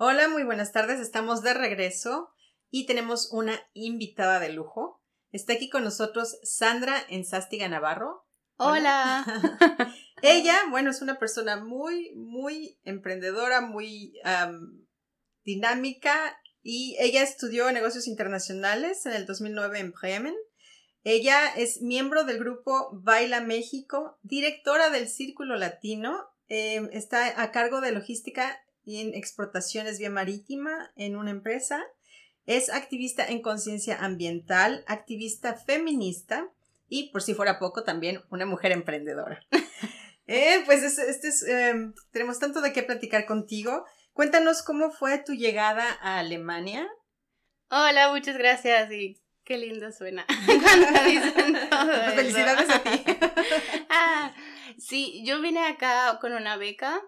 Hola, muy buenas tardes. Estamos de regreso y tenemos una invitada de lujo. Está aquí con nosotros Sandra Enzástiga Navarro. Hola. Ella, bueno, es una persona muy, muy emprendedora, muy dinámica y ella estudió negocios internacionales en el 2009 en Bremen. Ella es miembro del grupo Baila México, directora del Círculo Latino, em, está a cargo de logística en exportaciones vía marítima en una empresa. Es activista en conciencia ambiental, activista feminista y, por si fuera poco, también una mujer emprendedora. Eh, pues este es, em, tenemos tanto de qué platicar contigo. Cuéntanos cómo fue tu llegada a Alemania. Hola, muchas gracias y qué lindo suena. Felicidades a ti. ah, sí, yo vine acá con una beca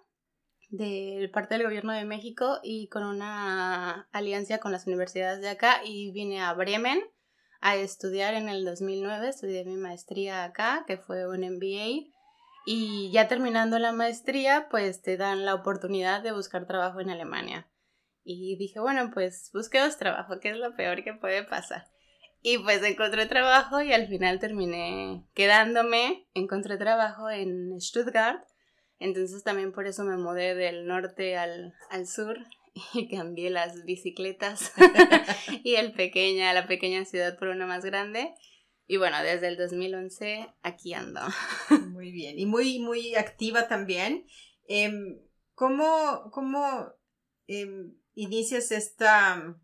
de parte del gobierno de México y con una alianza con las universidades de acá y vine a Bremen a estudiar en el 2009, estudié mi maestría acá, que fue un MBA, y ya terminando la maestría, pues te dan la oportunidad de buscar trabajo en Alemania. Y dije, bueno, pues busquemos trabajo, que es lo peor que puede pasar. Y pues encontré trabajo y al final terminé quedándome, encontré trabajo en Stuttgart entonces también por eso me mudé del norte al, sur y cambié las bicicletas y el pequeña, la pequeña ciudad por una más grande. Y bueno, desde el 2011 aquí ando. Muy bien, y muy, muy activa también. Em, ¿Cómo, cómo em, inicias esta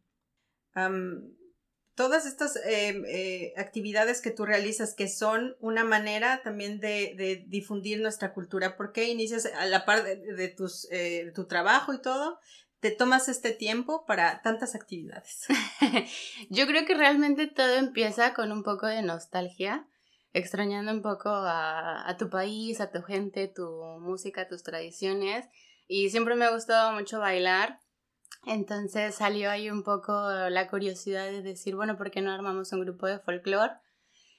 todas estas eh, eh, actividades que tú realizas que son una manera también de, difundir nuestra cultura, ¿por qué inicias a la par de, tus, eh, tu trabajo y todo? ¿Te tomas este tiempo para tantas actividades? Yo creo que realmente todo empieza con un poco de nostalgia, extrañando un poco a, a tu país, a tu gente, tu música, tus tradiciones. Y siempre me ha gustado mucho bailar entonces salió ahí un poco la curiosidad de decir, bueno, ¿por qué no armamos un grupo de folclore?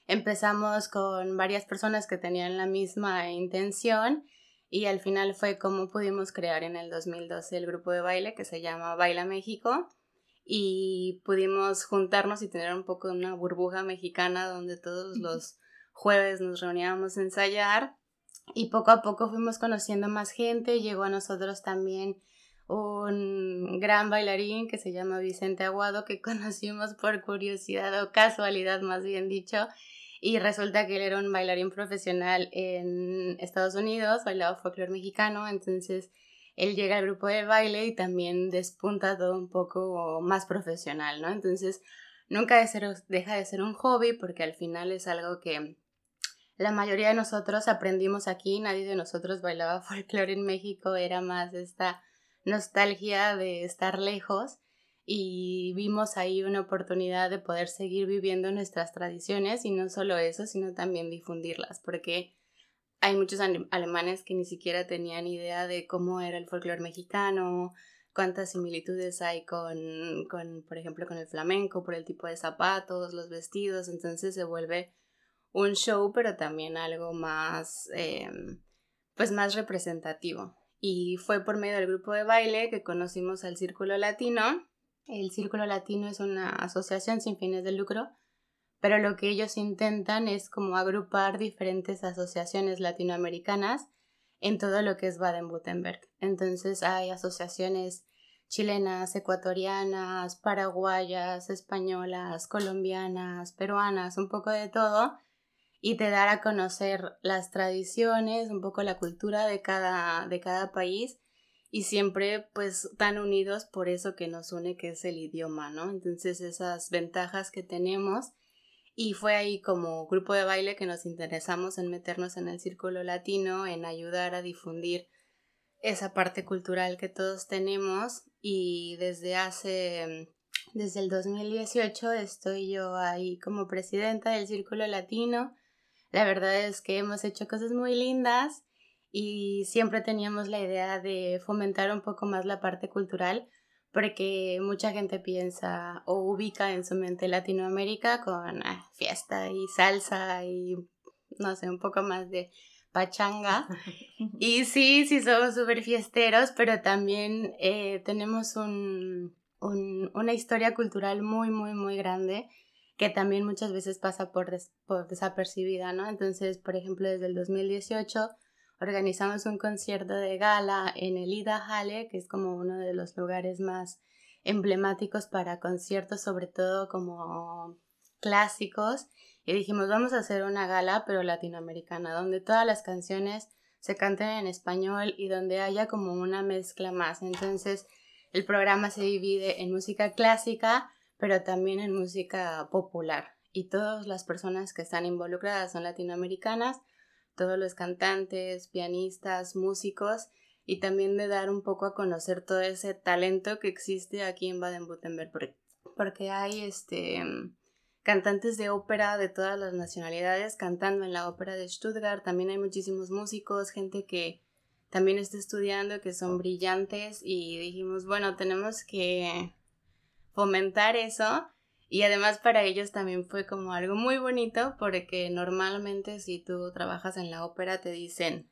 Empezamos con varias personas que tenían la misma intención y al final fue como pudimos crear en el 2012 el grupo de baile que se llama Baila México y pudimos juntarnos y tener un poco una burbuja mexicana donde todos los jueves nos reuníamos a ensayar y poco a poco fuimos conociendo más gente, llegó a nosotros también un gran bailarín que se llama Vicente Aguado, que conocimos por curiosidad o casualidad más bien dicho, y resulta que él era un bailarín profesional en Estados Unidos, bailaba folclore mexicano, entonces él llega al grupo de baile y también despunta todo un poco más profesional, ¿no? Entonces nunca deja de ser un hobby porque al final es algo que la mayoría de nosotros aprendimos aquí, nadie de nosotros bailaba folclore en México, era más esta nostalgia de estar lejos y vimos ahí una oportunidad de poder seguir viviendo nuestras tradiciones y no solo eso, sino también difundirlas, porque hay muchos alemanes que ni siquiera tenían idea de cómo era el folclore mexicano, cuántas similitudes hay con, con, por ejemplo, con el flamenco, por el tipo de zapatos, los vestidos, entonces se vuelve un show, pero también algo más, em, pues más representativo y fue por medio del grupo de baile que conocimos al Círculo Latino. El Círculo Latino es una asociación sin fines de lucro, pero lo que ellos intentan es como agrupar diferentes asociaciones latinoamericanas en todo lo que es Baden-Württemberg. Entonces hay asociaciones chilenas, ecuatorianas, paraguayas, españolas, colombianas, peruanas, un poco de todo, y te dar a conocer las tradiciones, un poco la cultura de cada, de cada país y siempre pues tan unidos por eso que nos une que es el idioma, ¿no? Entonces esas ventajas que tenemos y fue ahí como grupo de baile que nos interesamos en meternos en el círculo latino, en ayudar a difundir esa parte cultural que todos tenemos y desde hace desde el 2018 estoy yo ahí como presidenta del círculo latino la verdad es que hemos hecho cosas muy lindas y siempre teníamos la idea de fomentar un poco más la parte cultural porque mucha gente piensa o ubica en su mente Latinoamérica con ah, fiesta y salsa y no sé, un poco más de pachanga. Y sí, sí somos súper fiesteros, pero también eh, tenemos un, una historia cultural muy, muy, muy grande que también muchas veces pasa por, desapercibida, ¿no? Entonces, por ejemplo, desde el 2018 organizamos un concierto de gala en el Ida Halle, que es como uno de los lugares más emblemáticos para conciertos, sobre todo como clásicos. Y dijimos, vamos a hacer una gala, pero latinoamericana, donde todas las canciones se canten en español y donde haya como una mezcla más. Entonces, el programa se divide en música clásica, pero también en música popular. Y todas las personas que están involucradas son latinoamericanas, todos los cantantes, pianistas, músicos, y también de dar un poco a conocer todo ese talento que existe aquí en Baden-Württemberg, porque hay este cantantes de ópera de todas las nacionalidades cantando en la ópera de Stuttgart, también hay muchísimos músicos, gente que también está estudiando, que son brillantes y dijimos, bueno, tenemos que fomentar eso. Y además para ellos también fue como algo muy bonito porque normalmente si tú trabajas en la ópera te dicen,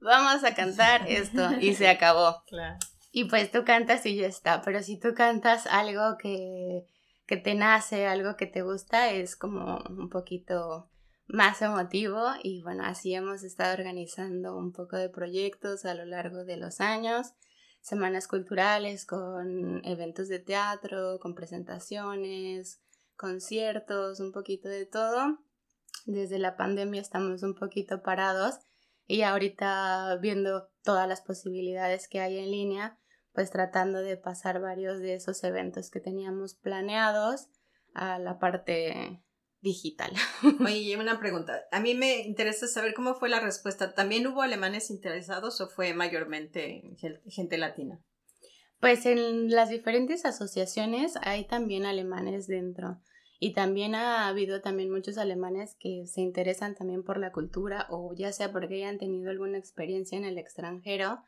vamos a cantar esto y se acabó. Y pues tú cantas y ya está, pero si tú cantas algo que, que te nace, algo que te gusta, es como un poquito más emotivo. Y bueno, así hemos estado organizando un poco de proyectos a lo largo de los años semanas culturales con eventos de teatro, con presentaciones, conciertos, un poquito de todo. Desde la pandemia estamos un poquito parados y ahorita viendo todas las posibilidades que hay en línea, pues tratando de pasar varios de esos eventos que teníamos planeados a la parte digital. Oye, una pregunta. A mí me interesa saber cómo fue la respuesta. ¿También hubo alemanes interesados o fue mayormente gente latina? Pues en las diferentes asociaciones hay también alemanes dentro. Y también ha habido también muchos alemanes que se interesan también por la cultura o ya sea porque hayan tenido alguna experiencia en el extranjero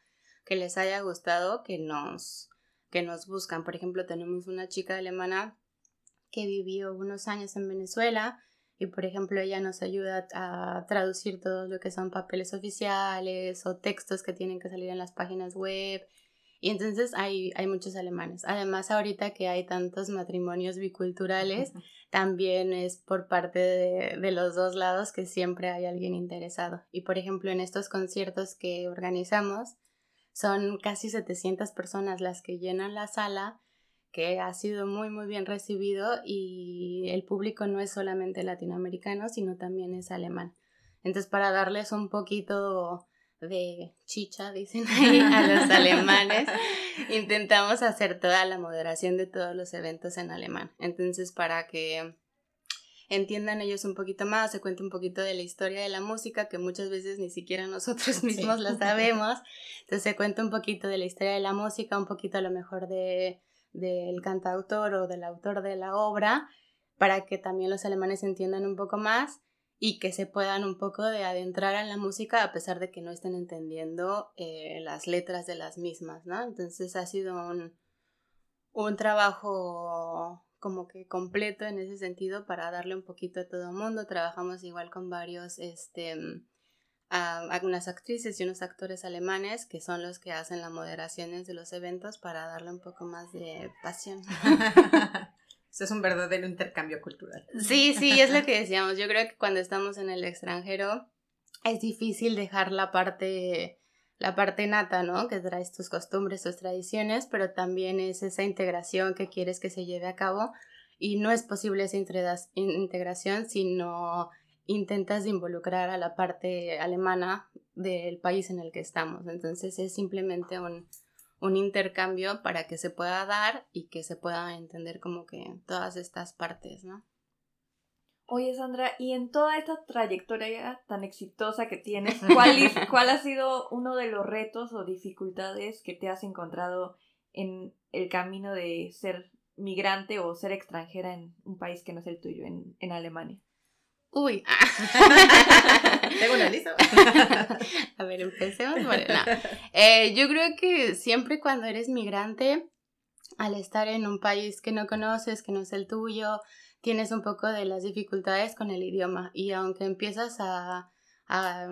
que les haya gustado que nos que nos buscan. Por ejemplo, tenemos una chica alemana que vivió unos años en Venezuela y por ejemplo ella nos ayuda a traducir todo lo que son papeles oficiales o textos que tienen que salir en las páginas web y entonces hay, hay muchos alemanes. Además ahorita que hay tantos matrimonios biculturales, también es por parte de, de los dos lados que siempre hay alguien interesado. Y por ejemplo en estos conciertos que organizamos, son casi 700 personas las que llenan la sala que ha sido muy muy bien recibido y el público no es solamente latinoamericano, sino también es alemán. Entonces, para darles un poquito de chicha, dicen ahí, a los alemanes, intentamos hacer toda la moderación de todos los eventos en alemán. Entonces, para que entiendan ellos un poquito más, se cuente un poquito de la historia de la música, que muchas veces ni siquiera nosotros mismos la sabemos. Entonces, se cuenta un poquito de la historia de la música, un poquito a lo mejor de del cantautor o del autor de la obra para que también los alemanes entiendan un poco más y que se puedan un poco de adentrar en la música a pesar de que no estén entendiendo eh, las letras de las mismas, ¿no? Entonces ha sido un, un trabajo como que completo en ese sentido para darle un poquito a todo el mundo. Trabajamos igual con varios este, a algunas actrices y unos actores alemanes que son los que hacen las moderaciones de los eventos para darle un poco más de pasión. Eso es un verdadero intercambio cultural. Sí, sí, es lo que decíamos. Yo creo que cuando estamos en el extranjero es difícil dejar la parte la parte nata, ¿no? Que traes tus costumbres, tus tradiciones, pero también es esa integración que quieres que se lleve a cabo y no es posible esa integración si no intentas involucrar a la parte alemana del país en el que estamos. Entonces es simplemente un, un intercambio para que se pueda dar y que se pueda entender como que todas estas partes, ¿no? Oye, Sandra, y en toda esta trayectoria tan exitosa que tienes, ¿cuál, ¿cuál ha sido uno de los retos o dificultades que te has encontrado en el camino de ser migrante o ser extranjera en un país que no es el tuyo, en, en Alemania? Uy. Tengo una lista. A ver, empecemos eh, yo creo que siempre cuando eres migrante, al estar en un país que no conoces, que no es el tuyo, tienes un poco de las dificultades con el idioma. Y aunque empiezas a, a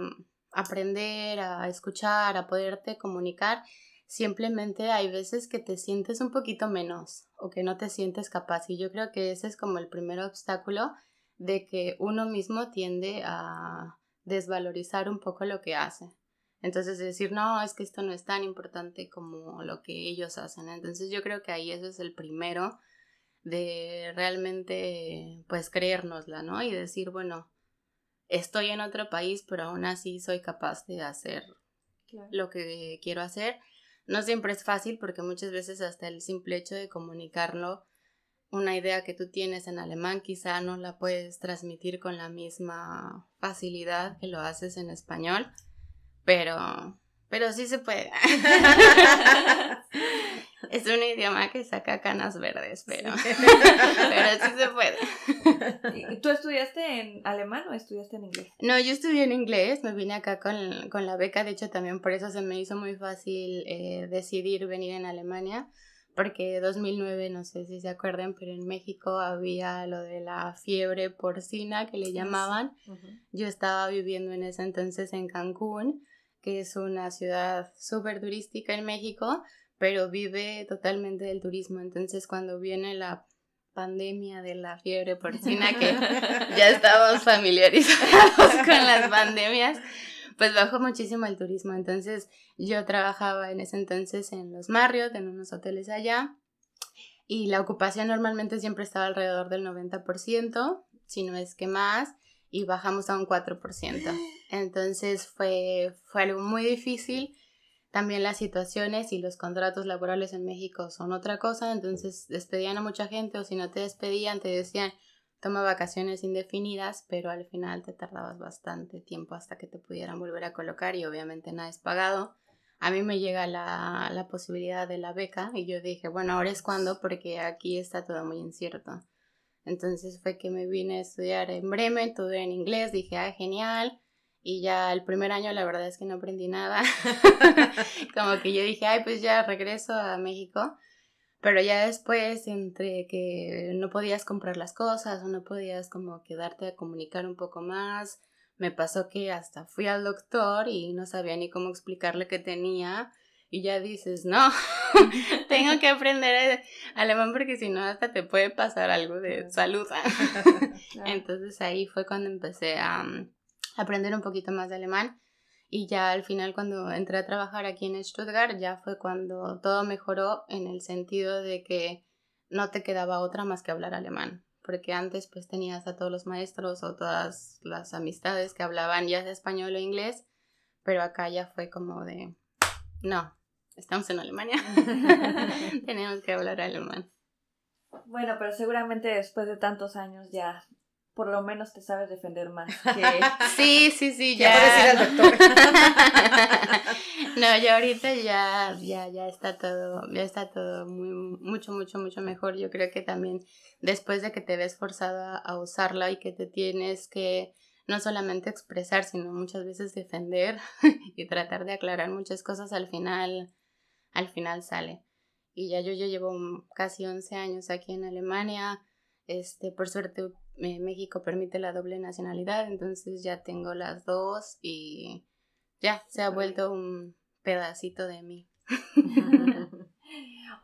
aprender, a escuchar, a poderte comunicar, simplemente hay veces que te sientes un poquito menos o que no te sientes capaz. Y yo creo que ese es como el primer obstáculo de que uno mismo tiende a desvalorizar un poco lo que hace. Entonces decir, no, es que esto no es tan importante como lo que ellos hacen. Entonces yo creo que ahí ese es el primero de realmente pues creérnosla, ¿no? Y decir, bueno, estoy en otro país, pero aún así soy capaz de hacer lo que quiero hacer. No siempre es fácil porque muchas veces hasta el simple hecho de comunicarlo, una idea que tú tienes en alemán quizá no la puedes transmitir con la misma facilidad que lo haces en español, pero pero sí se puede. Es un idioma que saca canas verdes, pero, pero sí se puede. ¿Tú estudiaste en alemán o estudiaste en inglés? No, yo estudié en inglés, me vine acá con, con la beca, de hecho también por eso se me hizo muy fácil eh, decidir venir en Alemania, porque 2009, no sé si se acuerdan, pero en México había lo de la fiebre porcina que le llamaban. Yo estaba viviendo en ese entonces en Cancún, que es una ciudad súper turística en México, pero vive totalmente del turismo. Entonces, cuando viene la pandemia de la fiebre porcina, que ya estamos familiarizados con las pandemias, pues bajó muchísimo el turismo. Entonces, yo trabajaba en ese entonces en los Marriott, en unos hoteles allá, y la ocupación normalmente siempre estaba alrededor del 90%, si no es que más, y bajamos a un 4%. Entonces, fue, fue algo muy difícil también las situaciones y los contratos laborales en México son otra cosa, entonces despedían a mucha gente o si no te despedían te decían toma vacaciones indefinidas, pero al final te tardabas bastante tiempo hasta que te pudieran volver a colocar y obviamente nada es pagado. A mí me llega la, la posibilidad de la beca y yo dije, bueno, ahora es cuando porque aquí está todo muy incierto. Entonces fue que me vine a estudiar en Bremen, todo en inglés, dije, ah, genial y ya el primer año la verdad es que no aprendí nada. como que yo dije, ay, pues ya regreso a México. Pero ya después, entre que no podías comprar las cosas o no podías como quedarte a comunicar un poco más, me pasó que hasta fui al doctor y no sabía ni cómo explicarle que tenía. Y ya dices, no, tengo que aprender alemán porque si no hasta te puede pasar algo de salud. Entonces ahí fue cuando empecé a, aprender un poquito más de alemán. Y ya al final cuando entré a trabajar aquí en Stuttgart ya fue cuando todo mejoró en el sentido de que no te quedaba otra más que hablar alemán. Porque antes pues tenías a todos los maestros o todas las amistades que hablaban ya de español o inglés, pero acá ya fue como de, no, estamos en Alemania, tenemos que hablar alemán. Bueno, pero seguramente después de tantos años ya por lo menos te sabes defender más. Que... sí, sí, sí, ya. al doctor. no, ya ahorita ya, ya, ya está todo, ya está todo muy, mucho, mucho, mucho mejor. Yo creo que también después de que te ves forzada a usarla y que te tienes que no solamente expresar, sino muchas veces defender y tratar de aclarar muchas cosas al final, al final sale. Y ya yo, yo llevo casi 11 años aquí en Alemania. Este, por suerte México permite la doble nacionalidad, entonces ya tengo las dos y ya se ha vuelto un pedacito de mí.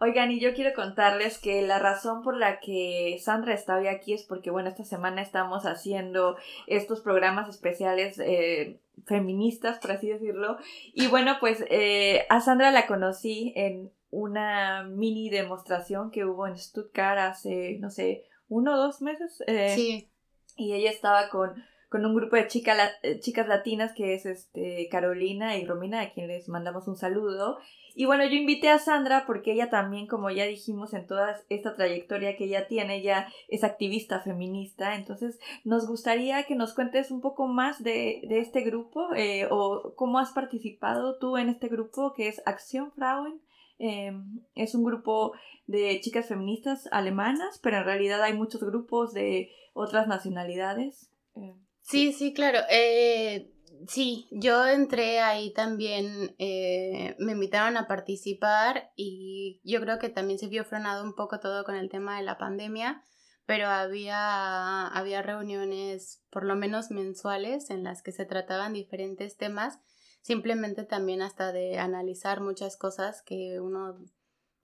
Oigan, y yo quiero contarles que la razón por la que Sandra está hoy aquí es porque, bueno, esta semana estamos haciendo estos programas especiales eh, feministas, por así decirlo. Y bueno, pues eh, a Sandra la conocí en una mini demostración que hubo en Stuttgart hace, no sé, uno o dos meses. Eh, sí. Y ella estaba con, con un grupo de eh, chicas latinas que es este Carolina y Romina, a quien les mandamos un saludo. Y bueno, yo invité a Sandra porque ella también, como ya dijimos en toda esta trayectoria que ella tiene, ella es activista feminista. Entonces, nos gustaría que nos cuentes un poco más de, de este grupo eh, o cómo has participado tú en este grupo que es Acción Frauen. Em, es un grupo de chicas feministas alemanas, pero en realidad hay muchos grupos de otras nacionalidades. Em, sí, sí, claro. Eh, sí, yo entré ahí también, eh, me invitaron a participar y yo creo que también se vio frenado un poco todo con el tema de la pandemia, pero había, había reuniones por lo menos mensuales en las que se trataban diferentes temas, simplemente también hasta de analizar muchas cosas que uno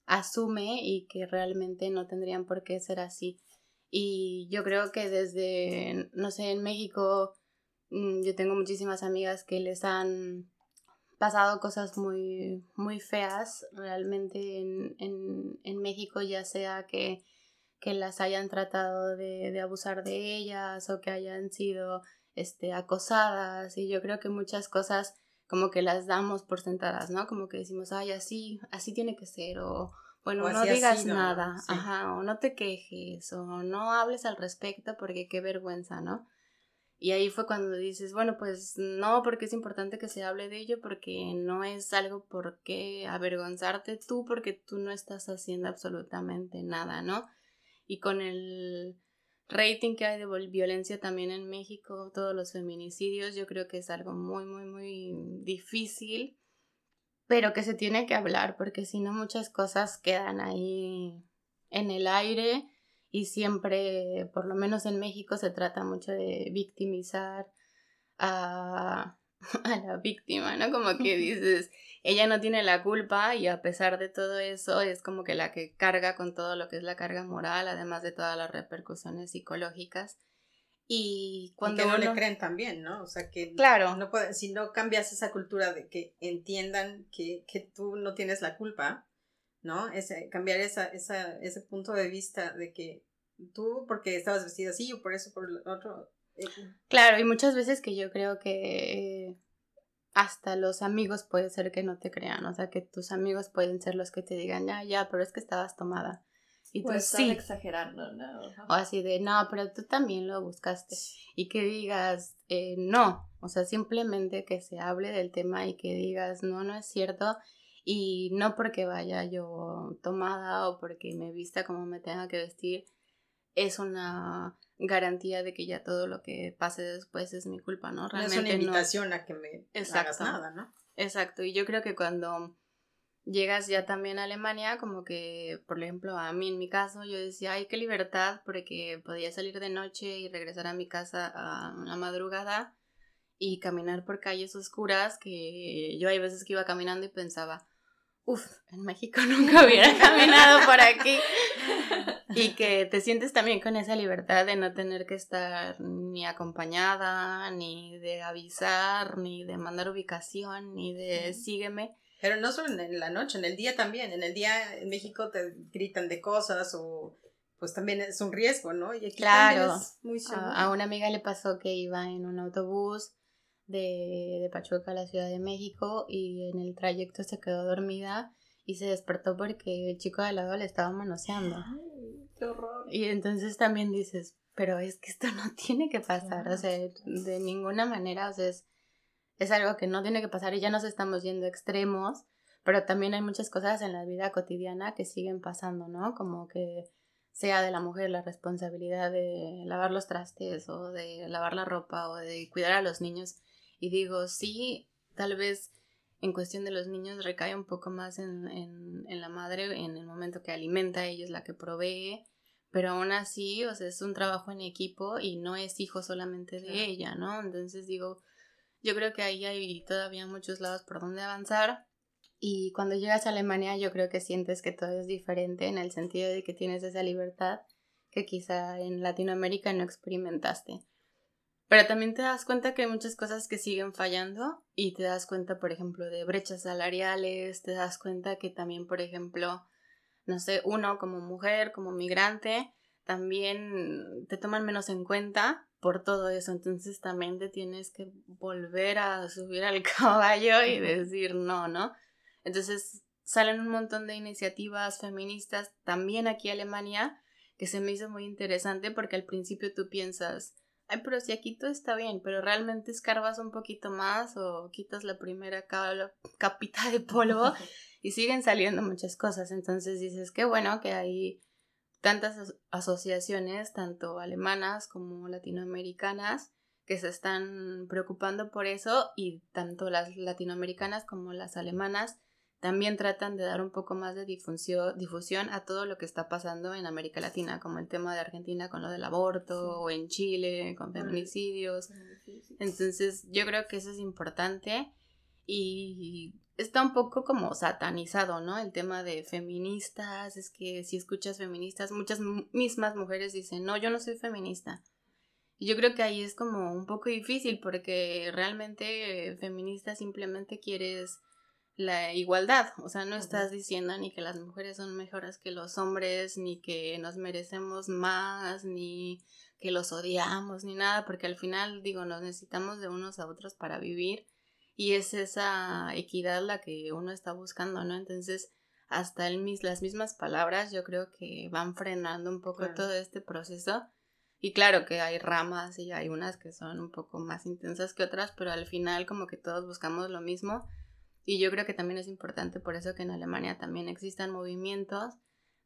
asume y que realmente no tendrían por qué ser así. Y yo creo que desde, no sé, en México mm, yo tengo muchísimas amigas que les han pasado cosas muy, muy feas realmente en, en, en México, ya sea que, que las hayan tratado de, de, abusar de ellas o que hayan sido este, acosadas y yo creo que muchas cosas como que las damos por sentadas, ¿no? Como que decimos, ay, así, así tiene que ser o bueno, no digas nada, ajá, o no te quejes o no hables al respecto porque qué vergüenza, ¿no? Y ahí fue cuando dices, bueno, pues no, porque es importante que se hable de ello, porque no es algo por qué avergonzarte tú, porque tú no estás haciendo absolutamente nada, ¿no? Y con el rating que hay de violencia también en México, todos los feminicidios, yo creo que es algo muy, muy, muy difícil, pero que se tiene que hablar, porque si no muchas cosas quedan ahí en el aire y siempre, por lo menos en México, se trata mucho de victimizar a, a la víctima, ¿no? Como que dices, ella no tiene la culpa y a pesar de todo eso es como que la que carga con todo lo que es la carga moral, además de todas las repercusiones psicológicas. Y cuando que no le creen también, ¿no? O sea que claro. no puede, si no cambias esa cultura de que entiendan que, que tú no tienes la culpa, ¿no? Ese, cambiar esa, esa, ese punto de vista de que tú porque estabas vestida así o por eso por lo otro. Eh, claro, y muchas veces que yo creo que hasta los amigos puede ser que no te crean, o sea, que tus amigos pueden ser los que te digan, ya, ya, pero es que estabas tomada. Y tú sí. exagerando, ¿no? O así de, no, pero tú también lo buscaste. Y que digas, eh, no, o sea, simplemente que se hable del tema y que digas, no, no es cierto y no porque vaya yo tomada o porque me vista como me tenga que vestir, es una garantía de que ya todo lo que pase después es mi culpa, ¿no? Realmente no es una invitación a que me hagas nada, ¿no? Exacto, y yo creo que cuando llegas ya también a Alemania, como que, por ejemplo, a mí en mi caso, yo decía, ay, qué libertad, porque podía salir de noche y regresar a mi casa a una madrugada y caminar por calles oscuras, que yo hay veces que iba caminando y pensaba, uff, en México nunca hubiera caminado por aquí. Y que te sientes también con esa libertad de no tener que estar ni acompañada, ni de avisar, ni de mandar ubicación, ni de sígueme. Pero no solo en la noche, en el día también. En el día en México te gritan de cosas o pues también es un riesgo, ¿no? Y aquí claro. Es muy a, a una amiga le pasó que iba en un autobús de, de Pachuca a la Ciudad de México y en el trayecto se quedó dormida y se despertó porque el chico de al lado le estaba manoseando. Ay, qué horror. Y entonces también dices, pero es que esto no tiene que pasar, o sea, de ninguna manera, o sea, es, es algo que no tiene que pasar y ya nos estamos yendo extremos, pero también hay muchas cosas en la vida cotidiana que siguen pasando, ¿no? Como que sea de la mujer la responsabilidad de lavar los trastes o de lavar la ropa o de cuidar a los niños y digo, sí, tal vez en cuestión de los niños recae un poco más en, en, en la madre en el momento que alimenta, ella es la que provee, pero aún así, o sea, es un trabajo en equipo y no es hijo solamente de ella, ¿no? Entonces digo, yo creo que ahí hay todavía muchos lados por donde avanzar. Y cuando llegas a Alemania yo creo que sientes que todo es diferente en el sentido de que tienes esa libertad que quizá en Latinoamérica no experimentaste. Pero también te das cuenta que hay muchas cosas que siguen fallando y te das cuenta, por ejemplo, de brechas salariales, te das cuenta que también, por ejemplo, no sé, uno como mujer, como migrante, también te toman menos en cuenta por todo eso. Entonces también te tienes que volver a subir al caballo y decir no, ¿no? Entonces salen un montón de iniciativas feministas también aquí en Alemania que se me hizo muy interesante porque al principio tú piensas, ay, pero si aquí todo está bien, pero realmente escarbas un poquito más o quitas la primera capita de polvo y siguen saliendo muchas cosas. Entonces dices, qué bueno que hay tantas asociaciones, tanto alemanas como latinoamericanas, que se están preocupando por eso y tanto las latinoamericanas como las alemanas también tratan de dar un poco más de difusión, difusión a todo lo que está pasando en América Latina, como el tema de Argentina con lo del aborto, o en Chile con feminicidios. Entonces yo creo que eso es importante y está un poco como satanizado, ¿no? El tema de feministas, es que si escuchas feministas, muchas mismas mujeres dicen, no, yo no soy feminista. Y yo creo que ahí es como un poco difícil porque realmente feminista simplemente quieres la igualdad, o sea, no estás diciendo ni que las mujeres son mejores que los hombres, ni que nos merecemos más, ni que los odiamos, ni nada, porque al final, digo, nos necesitamos de unos a otros para vivir y es esa equidad la que uno está buscando, ¿no? Entonces, hasta el mis, las mismas palabras yo creo que van frenando un poco todo este proceso. Y claro que hay ramas y hay unas que son un poco más intensas que otras, pero al final como que todos buscamos lo mismo y yo creo que también es importante por eso que en Alemania también existan movimientos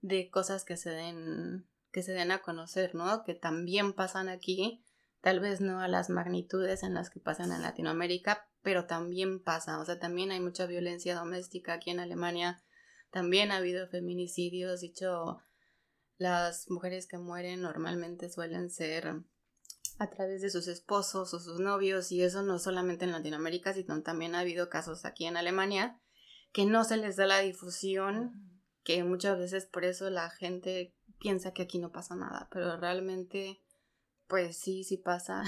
de cosas que se den que se den a conocer, ¿no? Que también pasan aquí, tal vez no a las magnitudes en las que pasan en Latinoamérica, pero también pasa, o sea, también hay mucha violencia doméstica aquí en Alemania, también ha habido feminicidios, dicho, las mujeres que mueren normalmente suelen ser a través de sus esposos o sus novios y eso no solamente en Latinoamérica, sino también ha habido casos aquí en Alemania que no se les da la difusión, que muchas veces por eso la gente piensa que aquí no pasa nada, pero realmente pues sí, sí pasa.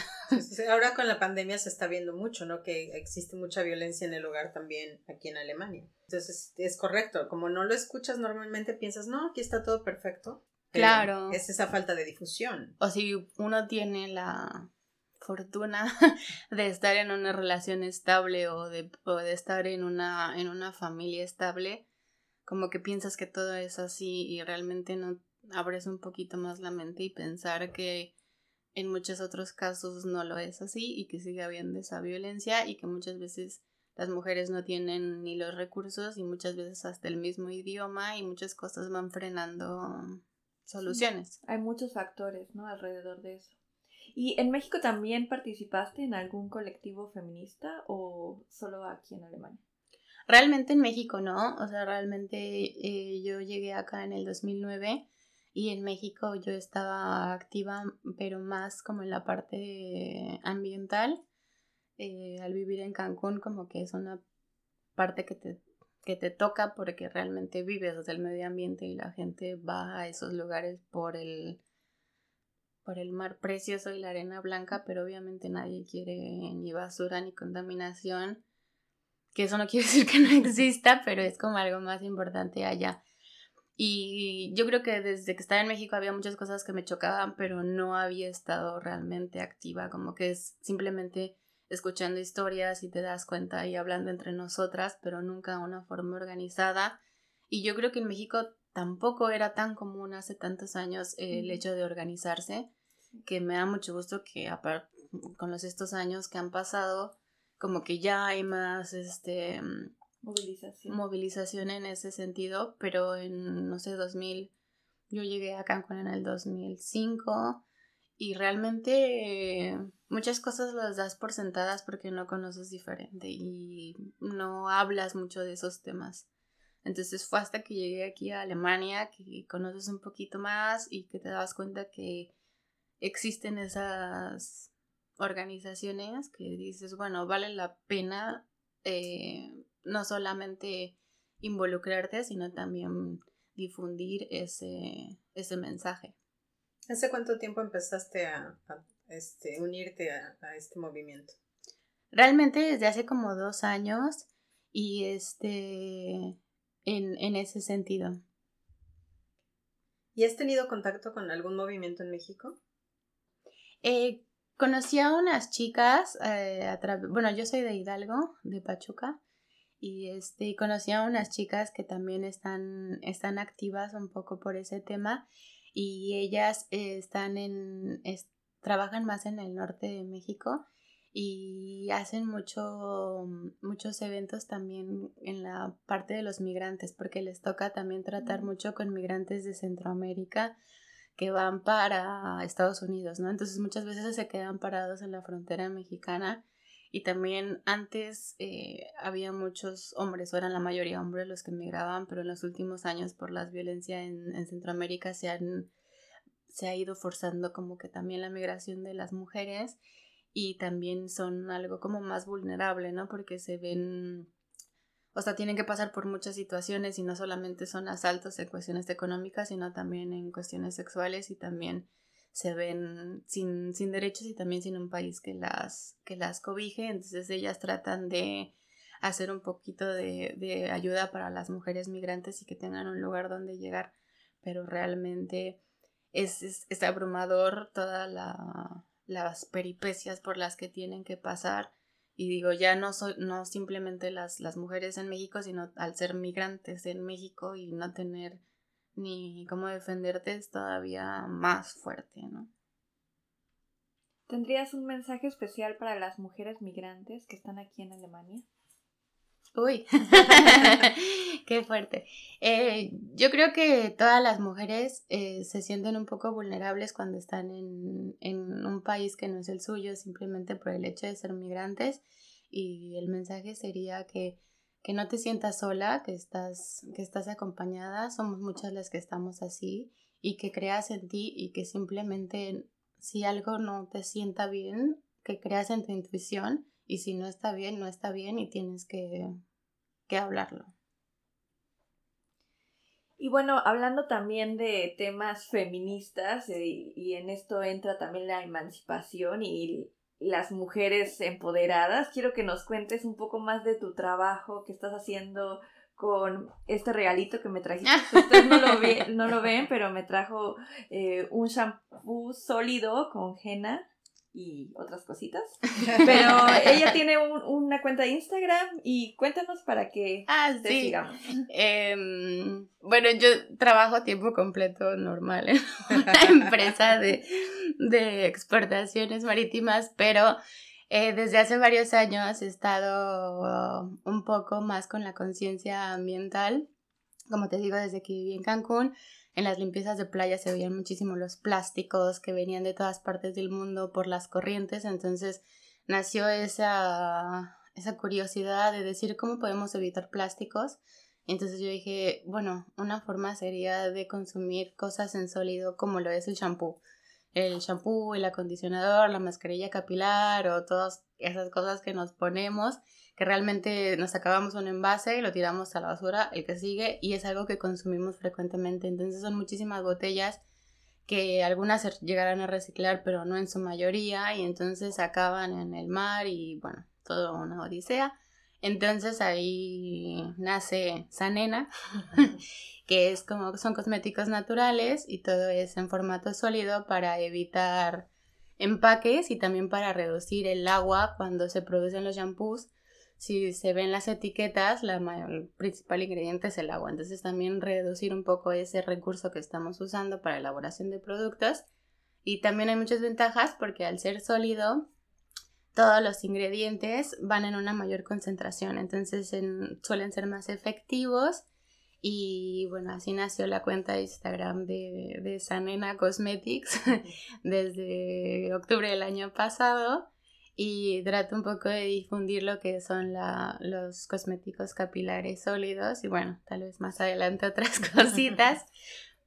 Ahora con la pandemia se está viendo mucho, ¿no? Que existe mucha violencia en el hogar también aquí en Alemania. Entonces es correcto, como no lo escuchas normalmente piensas, no, aquí está todo perfecto. Claro. Es esa falta de difusión. O si uno tiene la fortuna de estar en una relación estable o de, de estar en una, en una familia estable, como que piensas que todo es así y realmente no abres un poquito más la mente y pensar que en muchos otros casos no lo es así y que sigue habiendo esa violencia y que muchas veces las mujeres no tienen ni los recursos y muchas veces hasta el mismo idioma y muchas cosas van frenando soluciones. hay muchos factores, ¿no? Alrededor de eso. ¿Y en México también participaste en algún colectivo feminista o solo aquí en Alemania? Realmente en México no, o sea, realmente eh, yo llegué acá en el 2009 y en México yo estaba activa, pero más como en la parte ambiental. Eh, al vivir en Cancún, como que es una parte que te que te toca porque realmente vives desde el medio ambiente y la gente va a esos lugares por el por el mar precioso y la arena blanca, pero obviamente nadie quiere ni basura ni contaminación, que eso no quiere decir que no exista, pero es como algo más importante allá. Y yo creo que desde que estaba en México había muchas cosas que me chocaban, pero no había estado realmente activa, como que es simplemente escuchando historias y te das cuenta y hablando entre nosotras, pero nunca de una forma organizada. Y yo creo que en México tampoco era tan común hace tantos años el hecho de organizarse, que me da mucho gusto que con los estos años que han pasado, como que ya hay más este movilización. movilización en ese sentido, pero en no sé 2000 yo llegué a Cancún en el 2005 y realmente muchas cosas las das por sentadas porque no conoces diferente y no hablas mucho de esos temas. Entonces fue hasta que llegué aquí a Alemania que conoces un poquito más y que te das cuenta que existen esas organizaciones que dices, bueno, vale la pena eh, no solamente involucrarte, sino también difundir ese, ese mensaje. ¿Hace cuánto tiempo empezaste a, este, unirte a, este movimiento? Realmente desde hace como dos años y este en, ese sentido. ¿Y has tenido contacto con algún movimiento en México? Eh, conocí a unas chicas, eh, bueno, yo soy de Hidalgo, de Pachuca, y este, conocí a unas chicas que también están, están activas un poco por ese tema y ellas eh, están en, trabajan más en el norte de México y hacen mucho, muchos eventos también en la parte de los migrantes porque les toca también tratar mucho con migrantes de Centroamérica que van para Estados Unidos, ¿no? Entonces muchas veces se quedan parados en la frontera mexicana y también antes eh, había muchos hombres, o eran la mayoría hombres los que emigraban, pero en los últimos años por la violencia en, en Centroamérica se han se ha ido forzando como que también la migración de las mujeres y también son algo como más vulnerable, ¿no? Porque se ven, o sea, tienen que pasar por muchas situaciones y no solamente son asaltos en cuestiones económicas, sino también en cuestiones sexuales y también se ven sin, sin derechos y también sin un país que las, que las cobije, entonces ellas tratan de hacer un poquito de, de ayuda para las mujeres migrantes y que tengan un lugar donde llegar, pero realmente es, es, abrumador todas las peripecias por las que tienen que pasar. Y digo, ya no, soy, no simplemente las, las mujeres en México, sino al ser migrantes en México y no tener ni cómo defenderte es todavía más fuerte, ¿no? ¿Tendrías un mensaje especial para las mujeres migrantes que están aquí en Alemania? Uy, qué fuerte. Eh, yo creo que todas las mujeres eh, se sienten un poco vulnerables cuando están en, en, un país que no es el suyo, simplemente por el hecho de ser migrantes. Y el mensaje sería que, que no te sientas sola, que estás, que estás acompañada. Somos muchas las que estamos así. Y que creas en ti y que simplemente si algo no te sienta bien, que creas en tu intuición y si no está bien, no está bien y tienes que, que hablarlo. Y bueno, hablando también de temas feministas, eh, y en esto entra también la emancipación y las mujeres empoderadas, quiero que nos cuentes un poco más de tu trabajo que estás haciendo con este regalito que me trajiste. Ustedes no lo, no lo ven, pero me trajo eh, un shampoo sólido con henna y otras cositas. Pero ella tiene una cuenta de Instagram y cuéntanos para que ah, te sigamos. Em, bueno, yo trabajo a tiempo completo normal en una empresa de, de exportaciones marítimas, pero eh, desde hace varios años he estado un poco más con la conciencia ambiental. Como te digo, desde que viví en Cancún, en las limpiezas de playa se veían muchísimo los plásticos que venían de todas partes del mundo por las corrientes, entonces nació esa, esa curiosidad de decir cómo podemos evitar plásticos. Entonces yo dije, bueno, una forma sería de consumir cosas en sólido como lo es el shampoo. El shampoo, el acondicionador, la mascarilla capilar o todas esas cosas que nos ponemos que realmente nos acabamos un envase y lo tiramos a la basura, el que sigue, y es algo que consumimos frecuentemente. Entonces son muchísimas botellas que algunas llegarán a reciclar, pero no en su mayoría, y entonces acaban en el mar y bueno, todo una odisea. Entonces ahí nace Sanena, que es como son cosméticos naturales y todo es en formato sólido para evitar empaques y también para reducir el agua cuando se producen los shampoos si se ven las etiquetas, la el principal ingrediente es el agua. Entonces también reducir un poco ese recurso que estamos usando para elaboración de productos. Y también hay muchas ventajas porque al ser sólido, todos los ingredientes van en una mayor concentración. Entonces suelen ser más efectivos. Y bueno, así nació la cuenta de Instagram de, de Sanena Cosmetics desde octubre del año pasado y trato un poco de difundir lo que son la, los cosméticos capilares sólidos y bueno, tal vez más adelante otras cositas,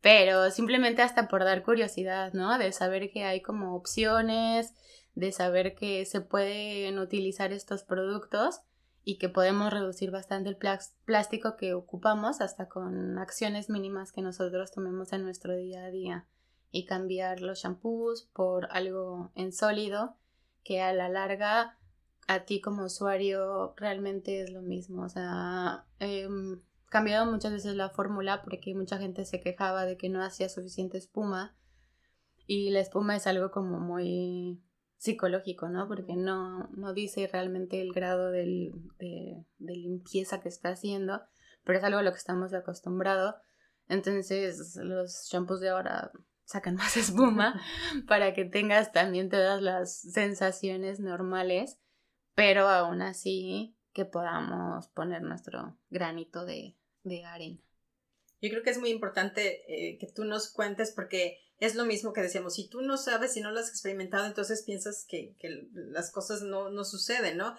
pero simplemente hasta por dar curiosidad, ¿no? De saber que hay como opciones, de saber que se pueden utilizar estos productos y que podemos reducir bastante el plástico que ocupamos hasta con acciones mínimas que nosotros tomemos en nuestro día a día y cambiar los shampoos por algo en sólido que a la larga a ti como usuario realmente es lo mismo. O sea, he cambiado muchas veces la fórmula porque mucha gente se quejaba de que no hacía suficiente espuma y la espuma es algo como muy psicológico, ¿no? Porque no, no dice realmente el grado de, de, limpieza que está haciendo, pero es algo a lo que estamos acostumbrados. Entonces los shampoos de ahora sacan más espuma para que tengas también todas las sensaciones normales, pero aún así que podamos poner nuestro granito de, arena. Yo creo que es muy importante eh, que tú nos cuentes porque es lo mismo que decíamos, si tú no sabes, si no lo has experimentado, entonces piensas que, que las cosas no, no suceden, ¿no?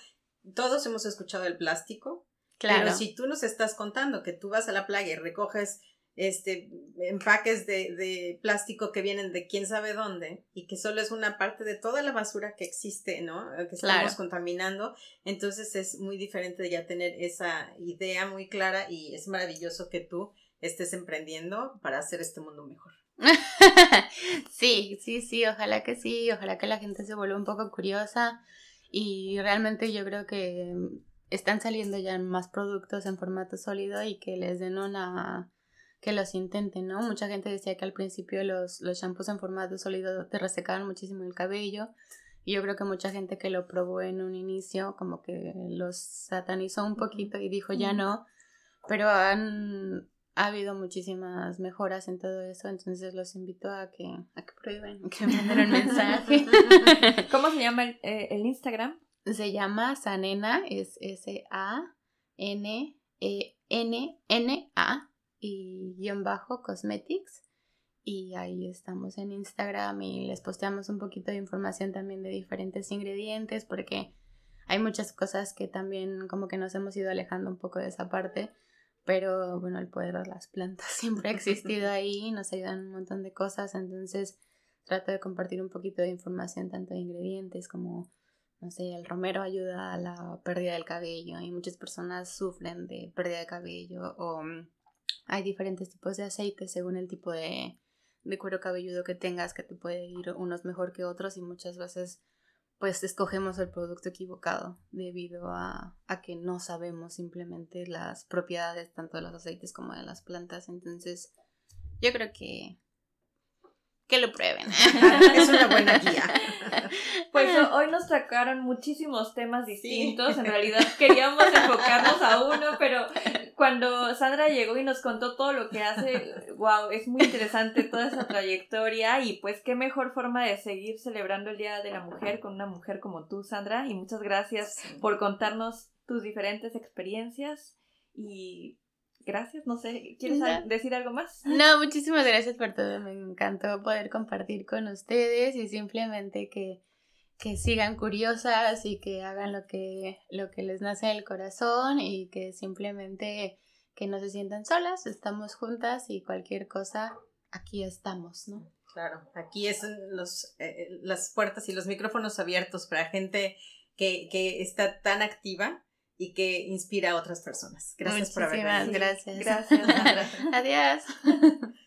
Todos hemos escuchado el plástico, claro. pero si tú nos estás contando que tú vas a la playa y recoges este, empaques de, de, plástico que vienen de quién sabe dónde y que solo es una parte de toda la basura que existe, ¿no? Que estamos contaminando. Entonces es muy diferente de ya tener esa idea muy clara y es maravilloso que tú estés emprendiendo para hacer este mundo mejor. sí, sí, sí, ojalá que sí, ojalá que la gente se vuelva un poco curiosa y realmente yo creo que están saliendo ya más productos en formato sólido y que les den una que los intenten, ¿no? Mucha gente decía que al principio los, los shampoos en formato sólido te resecaban muchísimo el cabello. Y yo creo que mucha gente que lo probó en un inicio como que los satanizó un poquito y dijo ya no. Pero han ha habido muchísimas mejoras en todo eso, entonces los invito a que, a que prueben, que manden un mensaje. ¿Cómo se llama el, eh, el Instagram? Se llama Sanena, es S-A-N-E-N-N-A y guion bajo cosmetics y ahí estamos en Instagram y les posteamos un poquito de información también de diferentes ingredientes porque hay muchas cosas que también como que nos hemos ido alejando un poco de esa parte pero bueno el poder de las plantas siempre ha existido ahí nos ayudan un montón de cosas entonces trato de compartir un poquito de información tanto de ingredientes como no sé, el romero ayuda a la pérdida del cabello y muchas personas sufren de pérdida de cabello o hay diferentes tipos de aceites según el tipo de, de cuero cabelludo que tengas, que te puede ir unos mejor que otros y muchas veces pues escogemos el producto equivocado debido a, a, que no sabemos simplemente las propiedades tanto de los aceites como de las plantas. Entonces, yo creo que que lo prueben. es una buena guía. Pues hoy nos sacaron muchísimos temas distintos. En realidad queríamos enfocarnos a uno, pero cuando Sandra llegó y nos contó todo lo que hace, wow, es muy interesante toda esa trayectoria y pues qué mejor forma de seguir celebrando el Día de la Mujer con una mujer como tú, Sandra. Y muchas gracias por contarnos tus diferentes experiencias y gracias, no sé, ¿quieres decir algo más? No, muchísimas gracias por todo, me encantó poder compartir con ustedes y simplemente que, que sigan curiosas y que hagan lo que, lo que les nace del corazón y que simplemente que no se sientan solas, estamos juntas y cualquier cosa, aquí estamos, ¿no? Claro, aquí es los, eh, las puertas y los micrófonos abiertos para gente que, que está tan activa y que inspira a otras personas. Gracias por haber venido. gracias. Gracias. Adiós.